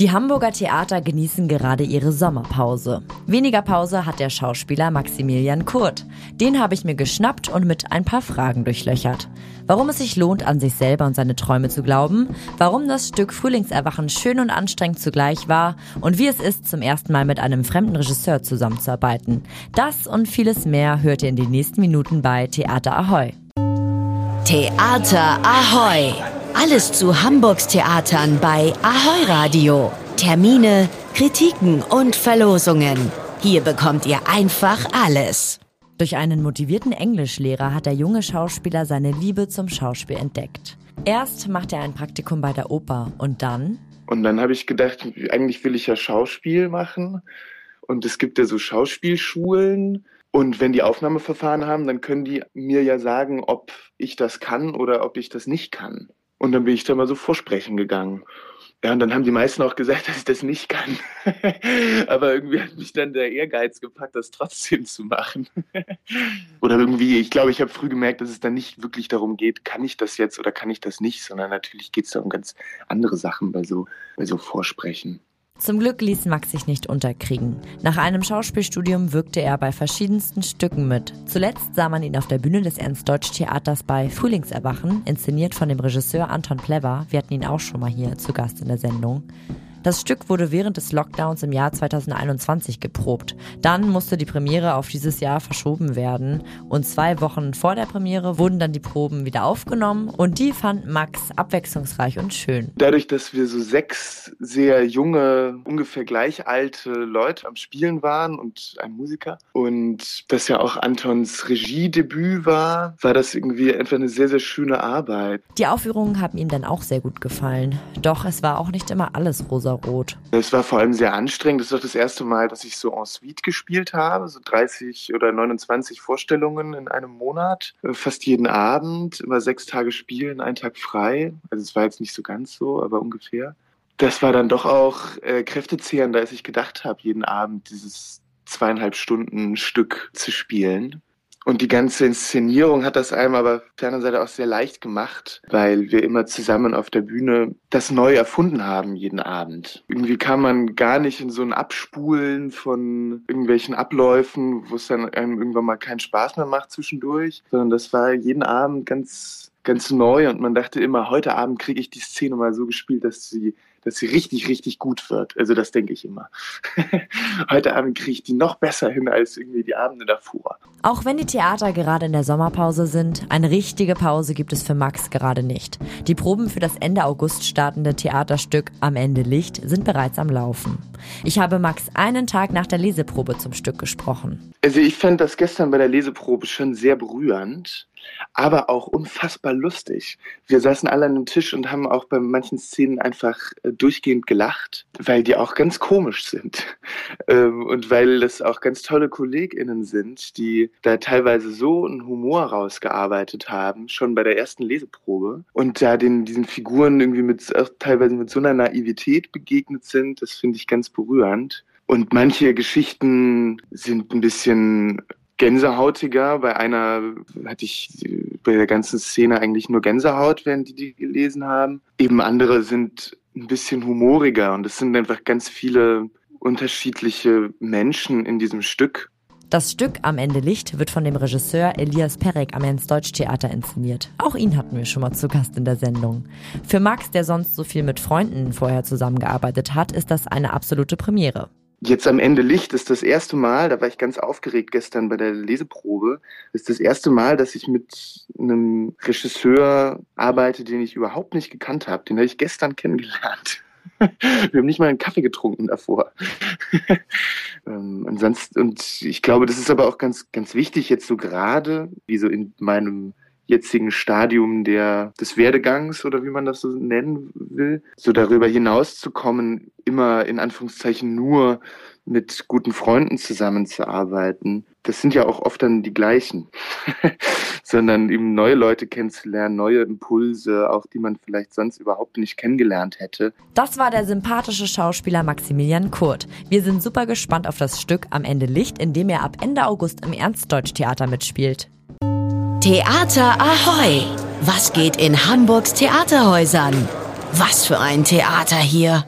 Die Hamburger Theater genießen gerade ihre Sommerpause. Weniger Pause hat der Schauspieler Maximilian Kurt. Den habe ich mir geschnappt und mit ein paar Fragen durchlöchert. Warum es sich lohnt, an sich selber und seine Träume zu glauben, warum das Stück Frühlingserwachen schön und anstrengend zugleich war und wie es ist, zum ersten Mal mit einem fremden Regisseur zusammenzuarbeiten. Das und vieles mehr hört ihr in den nächsten Minuten bei Theater Ahoy. Theater Ahoy! Alles zu Hamburgs Theatern bei Ahoi Radio. Termine, Kritiken und Verlosungen. Hier bekommt ihr einfach alles. Durch einen motivierten Englischlehrer hat der junge Schauspieler seine Liebe zum Schauspiel entdeckt. Erst macht er ein Praktikum bei der Oper und dann? Und dann habe ich gedacht, eigentlich will ich ja Schauspiel machen. Und es gibt ja so Schauspielschulen. Und wenn die Aufnahmeverfahren haben, dann können die mir ja sagen, ob ich das kann oder ob ich das nicht kann. Und dann bin ich da mal so vorsprechen gegangen. Ja, und dann haben die meisten auch gesagt, dass ich das nicht kann. Aber irgendwie hat mich dann der Ehrgeiz gepackt, das trotzdem zu machen. oder irgendwie, ich glaube, ich habe früh gemerkt, dass es dann nicht wirklich darum geht, kann ich das jetzt oder kann ich das nicht, sondern natürlich geht es da um ganz andere Sachen bei so, bei so Vorsprechen. Zum Glück ließ Max sich nicht unterkriegen. Nach einem Schauspielstudium wirkte er bei verschiedensten Stücken mit. Zuletzt sah man ihn auf der Bühne des Ernst-Deutsch-Theaters bei Frühlingserwachen, inszeniert von dem Regisseur Anton Plever. Wir hatten ihn auch schon mal hier zu Gast in der Sendung. Das Stück wurde während des Lockdowns im Jahr 2021 geprobt. Dann musste die Premiere auf dieses Jahr verschoben werden und zwei Wochen vor der Premiere wurden dann die Proben wieder aufgenommen und die fand Max abwechslungsreich und schön. Dadurch, dass wir so sechs sehr junge, ungefähr gleich alte Leute am Spielen waren und ein Musiker und das ja auch Antons Regiedebüt war, war das irgendwie einfach eine sehr, sehr schöne Arbeit. Die Aufführungen haben ihm dann auch sehr gut gefallen. Doch es war auch nicht immer alles rosa rosarot. Es war vor allem sehr anstrengend. Das ist doch das erste Mal, dass ich so en suite gespielt habe. So 30 oder 29 Vorstellungen in einem Monat. Äh, fast jeden Abend. Immer sechs Tage spielen, einen Tag frei. Also es war jetzt nicht so ganz so, aber ungefähr. Das war dann doch auch äh, kräftezehrender, als ich gedacht habe, jeden Abend dieses zweieinhalb Stunden Stück zu spielen. Und die ganze Inszenierung hat das einem aber auf der anderen Seite auch sehr leicht gemacht, weil wir immer zusammen auf der Bühne das neu erfunden haben jeden Abend. Irgendwie kam man gar nicht in so ein Abspulen von irgendwelchen Abläufen, wo es dann einem irgendwann mal keinen Spaß mehr macht zwischendurch, sondern das war jeden Abend ganz, ganz neu und man dachte immer, heute Abend kriege ich die Szene mal so gespielt, dass sie dass sie richtig, richtig gut wird. Also das denke ich immer. Heute Abend kriege ich die noch besser hin als irgendwie die Abende davor. Auch wenn die Theater gerade in der Sommerpause sind, eine richtige Pause gibt es für Max gerade nicht. Die Proben für das Ende August startende Theaterstück Am Ende Licht sind bereits am Laufen. Ich habe Max einen Tag nach der Leseprobe zum Stück gesprochen. Also ich fand das gestern bei der Leseprobe schon sehr berührend aber auch unfassbar lustig. Wir saßen alle an einem Tisch und haben auch bei manchen Szenen einfach äh, durchgehend gelacht, weil die auch ganz komisch sind. Ähm, und weil es auch ganz tolle KollegInnen sind, die da teilweise so einen Humor rausgearbeitet haben, schon bei der ersten Leseprobe. Und da den, diesen Figuren irgendwie mit, teilweise mit so einer Naivität begegnet sind, das finde ich ganz berührend. Und manche Geschichten sind ein bisschen gänsehautiger. Bei einer hatte ich bei der ganzen Szene eigentlich nur Gänsehaut, während die die gelesen haben. Eben andere sind ein bisschen humoriger und es sind einfach ganz viele unterschiedliche Menschen in diesem Stück. Das Stück Am Ende Licht wird von dem Regisseur Elias Perek am Ernst-Deutsch-Theater inszeniert. Auch ihn hatten wir schon mal zu Gast in der Sendung. Für Max, der sonst so viel mit Freunden vorher zusammengearbeitet hat, ist das eine absolute Premiere. Jetzt am Ende Licht ist das erste Mal, da war ich ganz aufgeregt gestern bei der Leseprobe, ist das erste Mal, dass ich mit einem Regisseur arbeite, den ich überhaupt nicht gekannt habe. Den habe ich gestern kennengelernt. Wir haben nicht mal einen Kaffee getrunken davor. ähm, und, ich glaube, das ist aber auch ganz, ganz wichtig jetzt so gerade, wie so in meinem jetzigen Stadium der, des Werdegangs oder wie man das so nennen will, so darüber hinaus zu kommen, immer in Anführungszeichen nur mit guten Freunden zusammenzuarbeiten. Das sind ja auch oft dann die gleichen, sondern eben neue Leute kennenzulernen, neue Impulse, auch die man vielleicht sonst überhaupt nicht kennengelernt hätte. Das war der sympathische Schauspieler Maximilian Kurt. Wir sind super gespannt auf das Stück Am Ende Licht, in dem er ab Ende August im Ernstdeutsch-Theater mitspielt. Theater Ahoy! Was geht in Hamburgs Theaterhäusern? Was für ein Theater hier!